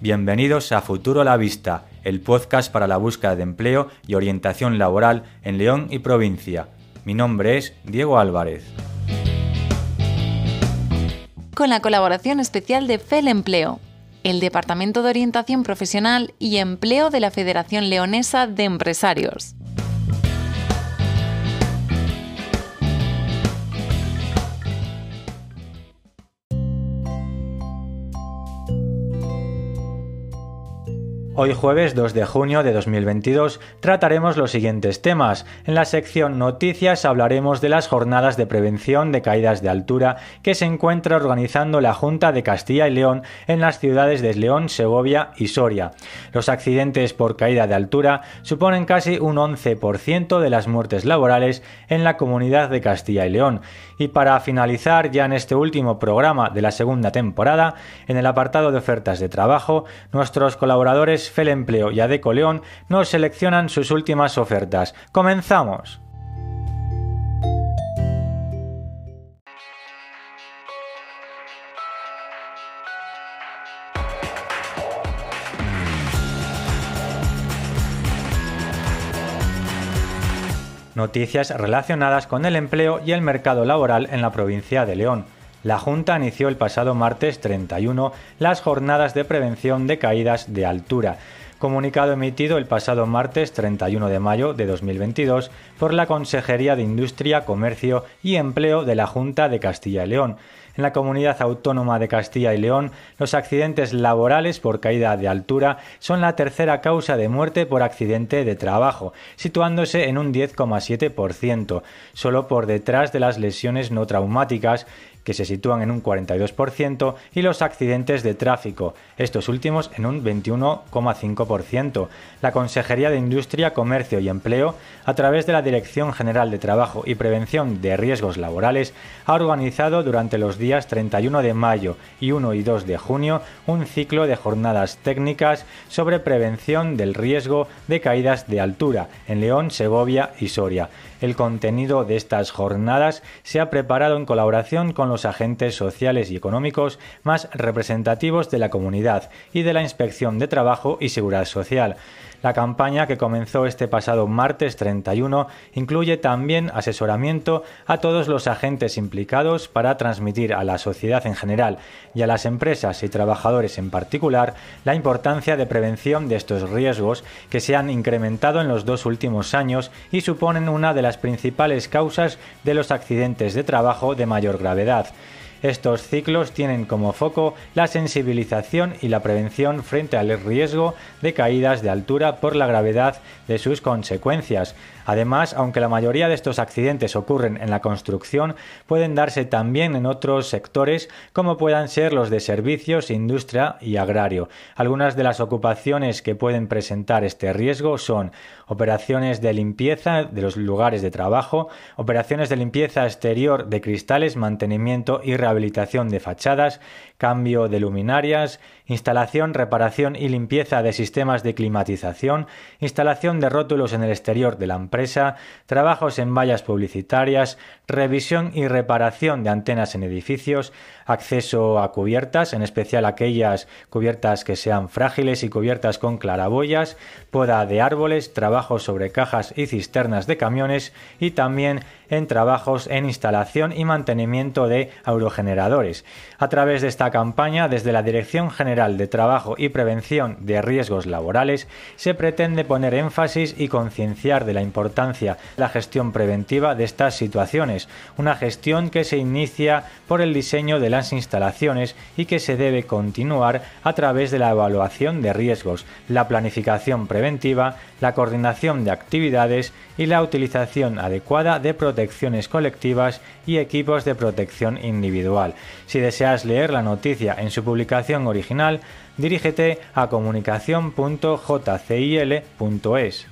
Bienvenidos a Futuro a la Vista, el podcast para la búsqueda de empleo y orientación laboral en León y provincia. Mi nombre es Diego Álvarez. Con la colaboración especial de FEL Empleo, el Departamento de Orientación Profesional y Empleo de la Federación Leonesa de Empresarios. Hoy jueves 2 de junio de 2022 trataremos los siguientes temas. En la sección Noticias hablaremos de las jornadas de prevención de caídas de altura que se encuentra organizando la Junta de Castilla y León en las ciudades de León, Segovia y Soria. Los accidentes por caída de altura suponen casi un 11% de las muertes laborales en la comunidad de Castilla y León. Y para finalizar ya en este último programa de la segunda temporada, en el apartado de ofertas de trabajo, nuestros colaboradores Fel Empleo y Adeco León nos seleccionan sus últimas ofertas. ¡Comenzamos! Noticias relacionadas con el empleo y el mercado laboral en la provincia de León. La Junta inició el pasado martes 31 las jornadas de prevención de caídas de altura. Comunicado emitido el pasado martes 31 de mayo de 2022 por la Consejería de Industria, Comercio y Empleo de la Junta de Castilla y León. En la comunidad autónoma de Castilla y León, los accidentes laborales por caída de altura son la tercera causa de muerte por accidente de trabajo, situándose en un 10,7%, solo por detrás de las lesiones no traumáticas, que se sitúan en un 42%, y los accidentes de tráfico, estos últimos en un 21,5%. La Consejería de Industria, Comercio y Empleo, a través de la Dirección General de Trabajo y Prevención de Riesgos Laborales, ha organizado durante los días 31 de mayo y 1 y 2 de junio un ciclo de jornadas técnicas sobre prevención del riesgo de caídas de altura en León, Segovia y Soria. El contenido de estas jornadas se ha preparado en colaboración con los agentes sociales y económicos más representativos de la comunidad y de la Inspección de Trabajo y Seguridad Social. La campaña, que comenzó este pasado martes 31, incluye también asesoramiento a todos los agentes implicados para transmitir a la sociedad en general y a las empresas y trabajadores en particular la importancia de prevención de estos riesgos que se han incrementado en los dos últimos años y suponen una de las principales causas de los accidentes de trabajo de mayor gravedad. Estos ciclos tienen como foco la sensibilización y la prevención frente al riesgo de caídas de altura por la gravedad de sus consecuencias. Además, aunque la mayoría de estos accidentes ocurren en la construcción, pueden darse también en otros sectores como puedan ser los de servicios, industria y agrario. Algunas de las ocupaciones que pueden presentar este riesgo son operaciones de limpieza de los lugares de trabajo, operaciones de limpieza exterior de cristales, mantenimiento y rehabilitación de fachadas, cambio de luminarias, instalación, reparación y limpieza de sistemas de climatización, instalación de rótulos en el exterior de la empresa, trabajos en vallas publicitarias, revisión y reparación de antenas en edificios, acceso a cubiertas, en especial aquellas cubiertas que sean frágiles y cubiertas con claraboyas, poda de árboles, trabajos sobre cajas y cisternas de camiones y también en trabajos en instalación y mantenimiento de aerogeneradores. A través de esta campaña, desde la Dirección General de Trabajo y Prevención de Riesgos Laborales, se pretende poner énfasis y concienciar de la importancia de la gestión preventiva de estas situaciones, una gestión que se inicia por el diseño de las instalaciones y que se debe continuar a través de la evaluación de riesgos, la planificación preventiva, la coordinación de actividades y la utilización adecuada de protecciones colectivas y equipos de protección individual. Si deseas leer la noticia en su publicación original, dirígete a comunicación.jcil.es.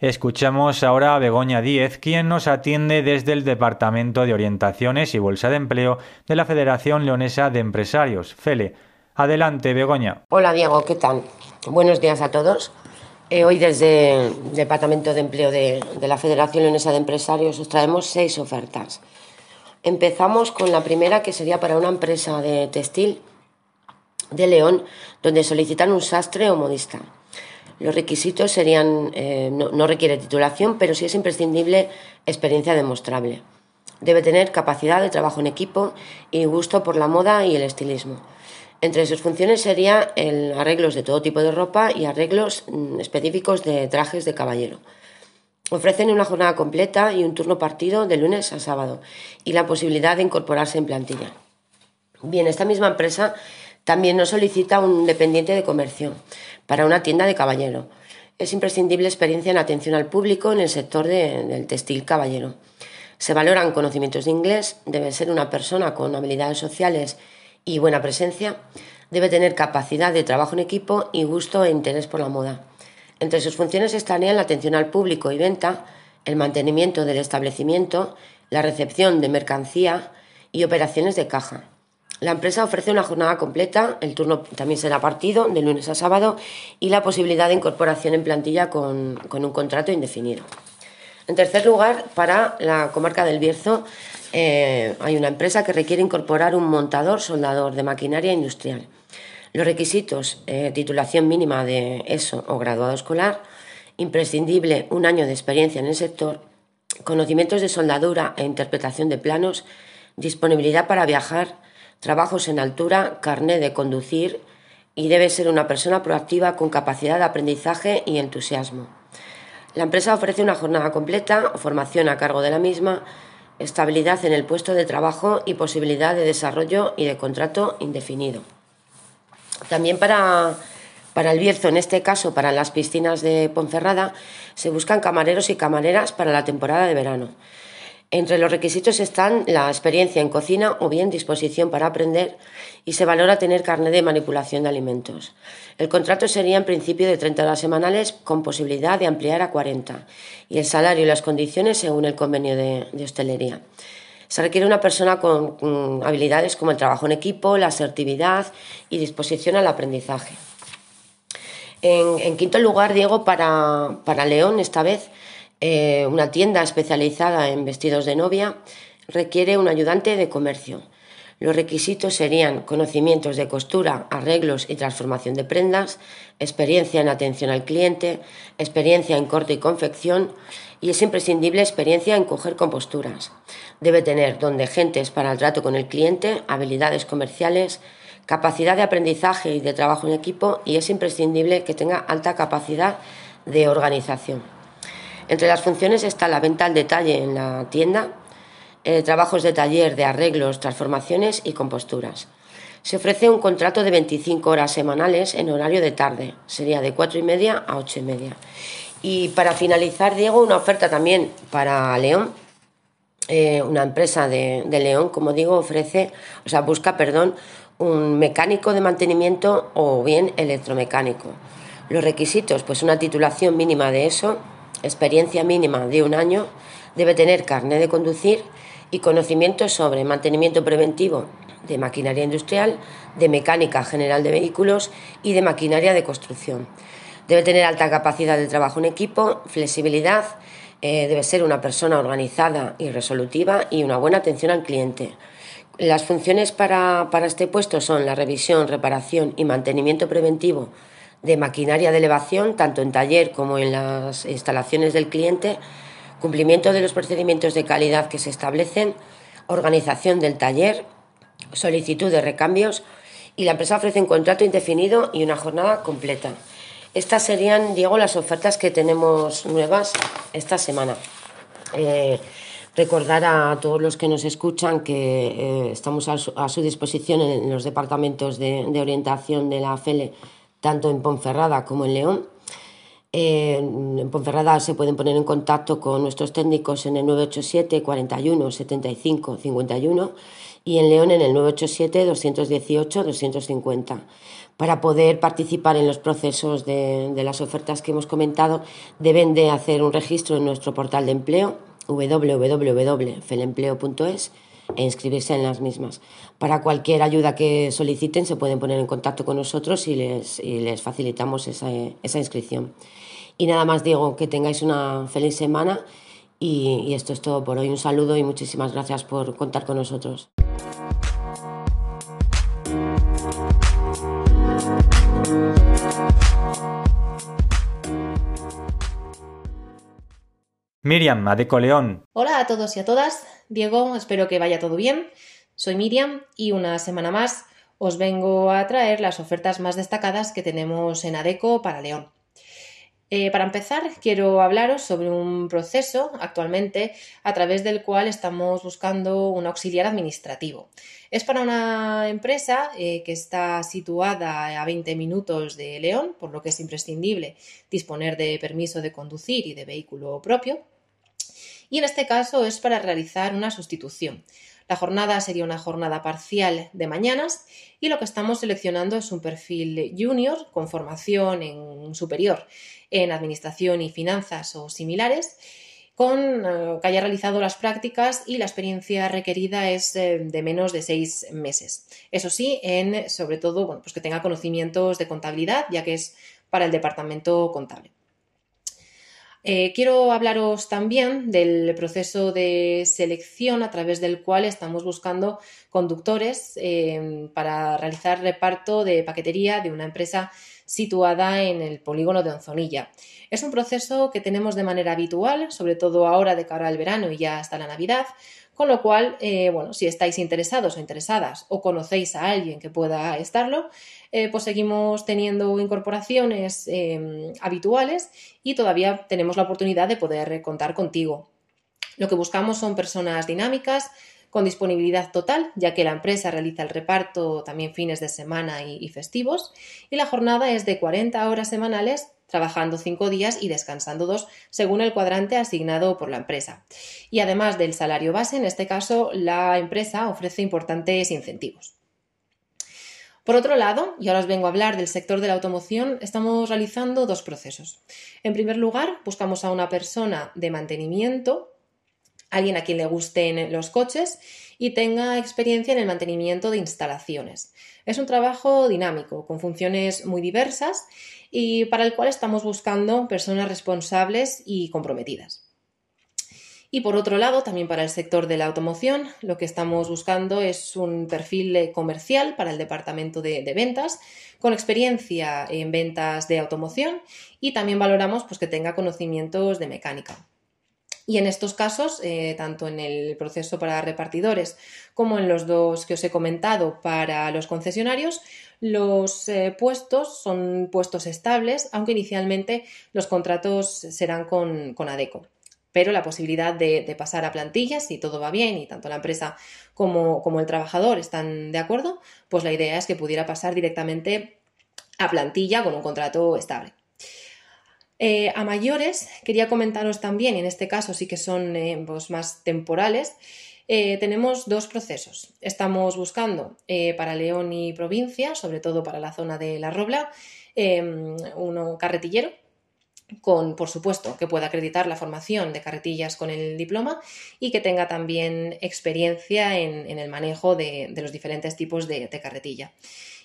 Escuchamos ahora a Begoña Díez, quien nos atiende desde el Departamento de Orientaciones y Bolsa de Empleo de la Federación Leonesa de Empresarios, FELE. Adelante, Begoña. Hola, Diego, ¿qué tal? Buenos días a todos. Eh, hoy desde el Departamento de Empleo de, de, la Federación Leonesa de Empresarios os traemos seis ofertas. Empezamos con la primera que sería para una empresa de textil de León donde solicitan un sastre o modista. Los requisitos serían, eh, no, no requiere titulación, pero sí es imprescindible experiencia demostrable. Debe tener capacidad de trabajo en equipo y gusto por la moda y el estilismo. Entre sus funciones sería el arreglos de todo tipo de ropa y arreglos mm, específicos de trajes de caballero. Ofrecen una jornada completa y un turno partido de lunes a sábado y la posibilidad de incorporarse en plantilla. Bien, esta misma empresa también nos solicita un dependiente de comercio para una tienda de caballero. Es imprescindible experiencia en atención al público en el sector del textil caballero. Se valoran conocimientos de inglés, debe ser una persona con habilidades sociales y buena presencia, debe tener capacidad de trabajo en equipo y gusto e interés por la moda. Entre sus funciones estarían la atención al público y venta, el mantenimiento del establecimiento, la recepción de mercancía y operaciones de caja. La empresa ofrece una jornada completa, el turno también será partido de lunes a sábado y la posibilidad de incorporación en plantilla con, con un contrato indefinido. En tercer lugar, para la comarca del Bierzo eh, hay una empresa que requiere incorporar un montador soldador de maquinaria industrial. Los requisitos, eh, titulación mínima de ESO o graduado escolar, imprescindible un año de experiencia en el sector, conocimientos de soldadura e interpretación de planos, disponibilidad para viajar, trabajos en altura, carné de conducir y debe ser una persona proactiva con capacidad de aprendizaje y entusiasmo. La empresa ofrece una jornada completa, formación a cargo de la misma, estabilidad en el puesto de trabajo y posibilidad de desarrollo y de contrato indefinido. También para, para el Bierzo, en este caso para las piscinas de Ponferrada, se buscan camareros y camareras para la temporada de verano. Entre los requisitos están la experiencia en cocina o bien disposición para aprender y se valora tener carnet de manipulación de alimentos. El contrato sería en principio de 30 horas semanales con posibilidad de ampliar a 40 y el salario y las condiciones según el convenio de, hostelería. Se requiere una persona con, habilidades como el trabajo en equipo, la asertividad y disposición al aprendizaje. En, quinto lugar, Diego, para, para León esta vez eh, una tienda especializada en vestidos de novia requiere un ayudante de comercio. Los requisitos serían conocimientos de costura, arreglos y transformación de prendas, experiencia en atención al cliente, experiencia en corte y confección y es imprescindible experiencia en coger composturas. Debe tener don de gentes para el trato con el cliente, habilidades comerciales, capacidad de aprendizaje y de trabajo en equipo y es imprescindible que tenga alta capacidad de organización. Entre las funciones está la venta al detalle en la tienda, eh, trabajos de taller de arreglos, transformaciones y composturas. Se ofrece un contrato de 25 horas semanales en horario de tarde, sería de 4 y media a 8 y media. Y para finalizar, Diego, una oferta también para León. Eh, una empresa de, de, León, como digo, ofrece, o sea, busca, perdón, un mecánico de mantenimiento o bien electromecánico. Los requisitos, pues una titulación mínima de eso, experiencia mínima de un año, debe tener carnet de conducir y conocimientos sobre mantenimiento preventivo de maquinaria industrial, de mecánica general de vehículos y de maquinaria de construcción. Debe tener alta capacidad de trabajo en equipo, flexibilidad, eh, debe ser una persona organizada y resolutiva y una buena atención al cliente. Las funciones para este puesto son la revisión, reparación y mantenimiento preventivo de maquinaria de elevación, tanto en taller como en las instalaciones del cliente, cumplimiento de los procedimientos de calidad que se establecen, organización del taller, solicitud de recambios y la empresa ofrece un contrato indefinido y una jornada completa. Estas serían, Diego, las ofertas que tenemos nuevas esta semana. Eh, recordar a todos los que nos escuchan que eh, estamos a su, disposición en, los departamentos de, de orientación de la FELE tanto en Ponferrada como en León. en Ponferrada se pueden poner en contacto con nuestros técnicos en el 987 41 75 51 y en León en el 987 218 250. Para poder participar en los procesos de, de las ofertas que hemos comentado, deben de hacer un registro en nuestro portal de empleo www.felempleo.es e inscribirse en las mismas. Para cualquier ayuda que soliciten se pueden poner en contacto con nosotros y les, les facilitamos esa, esa inscripción. Y nada más digo que tengáis una feliz semana y, y esto es todo por hoy. Un saludo y muchísimas gracias por contar con nosotros. Miriam, Adeco León. Hola a todos y a todas. Diego, espero que vaya todo bien. Soy Miriam y una semana más os vengo a traer las ofertas más destacadas que tenemos en Adeco para León. Eh, para empezar, quiero hablaros sobre un proceso actualmente a través del cual estamos buscando un auxiliar administrativo. Es para una empresa eh, que está situada a 20 minutos de León, por lo que es imprescindible disponer de permiso de conducir y de vehículo propio. Y en este caso es para realizar una sustitución. La jornada sería una jornada parcial de mañanas y lo que estamos seleccionando es un perfil junior con formación en superior en administración y finanzas o similares con eh, que haya realizado las prácticas y la experiencia requerida es eh, de menos de seis meses. Eso sí, en sobre todo, bueno, pues que tenga conocimientos de contabilidad, ya que es para el departamento contable. Eh, quiero hablaros también del proceso de selección a través del cual estamos buscando conductores eh, para realizar reparto de paquetería de una empresa situada en el polígono de Onzonilla. Es un proceso que tenemos de manera habitual, sobre todo ahora de cara al verano y ya hasta la Navidad, con lo cual, eh, bueno, si estáis interesados o interesadas o conocéis a alguien que pueda estarlo, eh, pues seguimos teniendo incorporaciones em, habituales y todavía tenemos la oportunidad de poder contar contigo. Lo que buscamos son personas dinámicas, con disponibilidad total, ya que la empresa realiza el reparto también fines de semana y, y festivos, y la jornada es de 40 horas semanales trabajando cinco días y descansando dos, según el cuadrante asignado por la empresa. Y además del salario base, en este caso, la empresa ofrece importantes incentivos. Por otro lado, y ahora os vengo a hablar del sector de la automoción, estamos realizando dos procesos. En primer lugar, buscamos a una persona de mantenimiento, alguien a quien le gusten los coches y tenga experiencia en el mantenimiento de instalaciones. Es un trabajo dinámico, con funciones muy diversas y para el cual estamos buscando personas responsables y comprometidas. Y por otro lado, también para el sector de la automoción, lo que estamos buscando es un perfil comercial para el departamento de, ventas, con experiencia en ventas de automoción y también valoramos pues, que tenga conocimientos de mecánica. Y en estos casos, eh, tanto en el proceso para repartidores como en los dos que os he comentado para los concesionarios, los eh, puestos son puestos estables, aunque inicialmente los contratos serán con, ADECO. Pero la posibilidad de, pasar a plantillas, si todo va bien y tanto la empresa como, como el trabajador están de acuerdo, pues la idea es que pudiera pasar directamente a plantilla con un contrato estable. Eh, a mayores, quería comentaros también, y en este caso sí que son eh, pues, más temporales, eh, tenemos dos procesos. Estamos buscando para León y provincia, sobre todo para la zona de La Robla, em, uno carretillero, con, por supuesto, que pueda acreditar la formación de carretillas con el diploma y que tenga también experiencia en, el manejo de, los diferentes tipos de carretilla.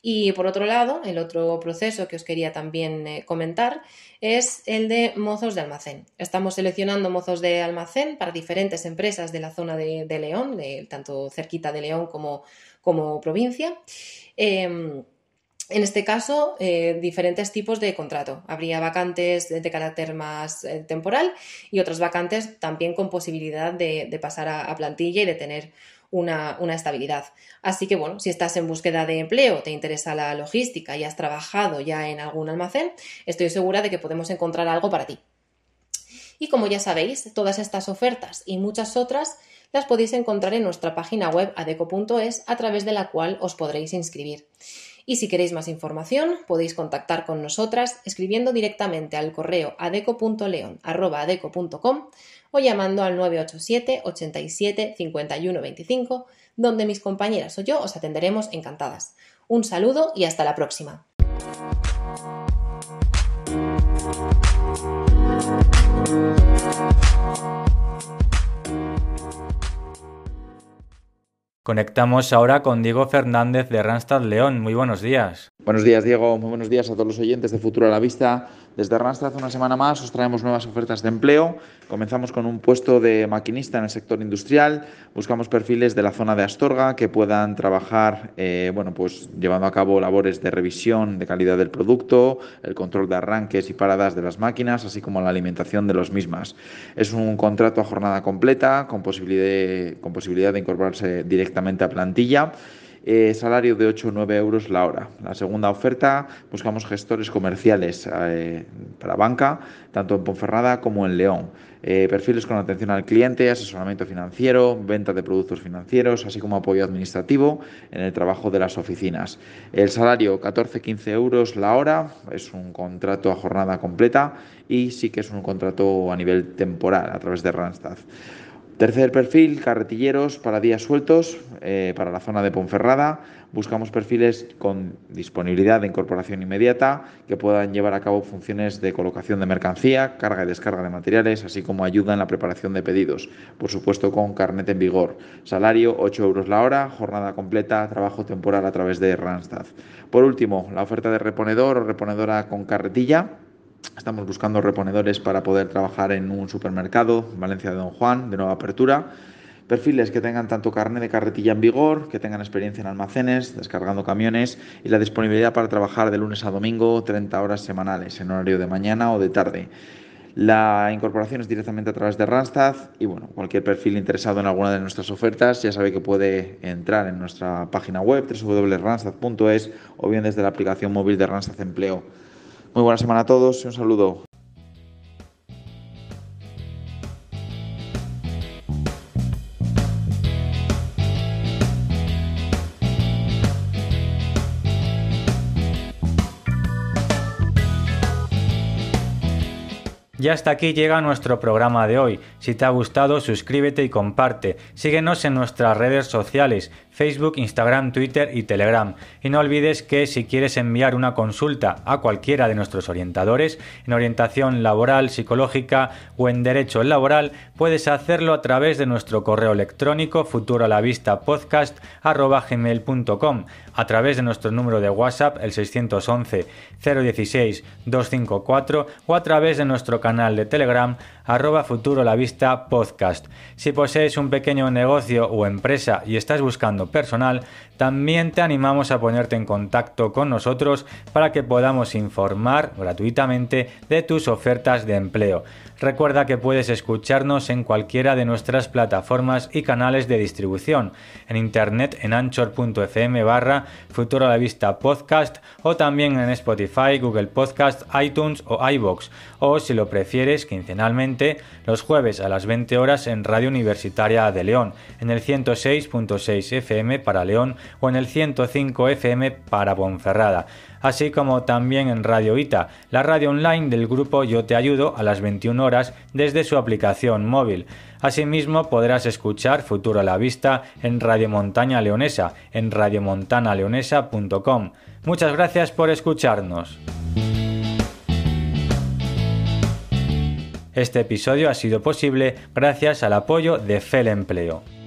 Y por otro lado, el otro proceso que os quería también eh, comentar es el de mozos de almacén. Estamos seleccionando mozos de almacén para diferentes empresas de la zona de, León, tanto cerquita de León como, como provincia. Em, en este caso, eh, diferentes tipos de contrato. Habría vacantes de, carácter más eh, temporal y otras vacantes también con posibilidad de, pasar a, plantilla y de tener una, estabilidad. Así que bueno, si estás en búsqueda de empleo, te interesa la logística y has trabajado ya en algún almacén, estoy segura de que podemos encontrar algo para ti. Y como ya sabéis, todas estas ofertas y muchas otras las podéis encontrar en nuestra página web adeco.es a través de la cual os podréis inscribir. Y si queréis más información, podéis contactar con nosotras escribiendo directamente al correo adeco.leon.com o llamando al 987 87 51 25, donde mis compañeras o yo os atenderemos encantadas. Un saludo y hasta la próxima. Conectamos ahora con Diego Fernández de Randstad León. Muy buenos días. Buenos días, Diego. Muy buenos días a todos los oyentes de Futuro a la Vista. Desde Randstad, una semana más, os traemos nuevas ofertas de empleo. Comenzamos con un puesto de maquinista en el sector industrial. Buscamos perfiles de la zona de Astorga que puedan trabajar, eh, bueno, pues llevando a cabo labores de revisión de calidad del producto, el control de arranques y paradas de las máquinas, así como la alimentación de los mismas. Es un contrato a jornada completa con posibilidad con posibilidad de incorporarse directamente a plantilla. Eh, salario de 8 o 9 euros la hora. La segunda oferta, buscamos gestores comerciales eh, para banca, tanto en Ponferrada como en León. Eh, perfiles con atención al cliente, asesoramiento financiero, venta de productos financieros, así como apoyo administrativo en el trabajo de las oficinas. El salario 14-15 euros la hora, es un contrato a jornada completa y sí que es un contrato a nivel temporal a través de Randstad. Tercer perfil, carretilleros para días sueltos, eh, para la zona de Ponferrada. Buscamos perfiles con disponibilidad de incorporación inmediata que puedan llevar a cabo funciones de colocación de mercancía, carga y descarga de materiales, así como ayuda en la preparación de pedidos. Por supuesto, con carnet en vigor. Salario 8 euros la hora, jornada completa, trabajo temporal a través de Randstad. Por último, la oferta de reponedor o reponedora con carretilla Estamos buscando reponedores para poder trabajar en un supermercado, Valencia de Don Juan, de nueva apertura. Perfiles que tengan tanto carne de carretilla en vigor, que tengan experiencia en almacenes, descargando camiones y la disponibilidad para trabajar de lunes a domingo 30 horas semanales en horario de mañana o de tarde. La incorporación es directamente a través de Randstad y bueno, cualquier perfil interesado en alguna de nuestras ofertas ya sabe que puede entrar en nuestra página web www.randstad.es o bien desde la aplicación móvil de Randstad Empleo. Muy buena semana a todos y un saludo. Y hasta aquí llega nuestro programa de hoy. Si te ha gustado, suscríbete y comparte. Síguenos en nuestras redes sociales, Facebook, Instagram, Twitter y Telegram. Y no olvides que si quieres enviar una consulta a cualquiera de nuestros orientadores en orientación laboral, psicológica o en derecho laboral, puedes hacerlo a través de nuestro correo electrónico futurolavistapodcast.com, a través de nuestro número de WhatsApp el 611 016 254 o a través de nuestro canal de Telegram arroba futuro la vista podcast. Si posees un pequeño negocio o empresa y estás buscando personal, también te animamos a ponerte en contacto con nosotros para que podamos informar gratuitamente de tus ofertas de empleo. Recuerda que puedes escucharnos en cualquiera de nuestras plataformas y canales de distribución, en internet en anchor.fm barra Futuro a la Vista Podcast o también en Spotify, Google Podcast, iTunes o iBox, o si lo prefieres quincenalmente los jueves a las 20 horas en Radio Universitaria de León, en el 106.6 FM para León o en el 105 FM para Ponferrada así como también en Radio Ita, la radio online del grupo Yo Te Ayudo a las 21 horas desde su aplicación móvil. Asimismo podrás escuchar Futuro a la Vista en Radio Montaña Leonesa, en radiomontanaleonesa.com. Muchas gracias por escucharnos. Este episodio ha sido posible gracias al apoyo de FEL Empleo.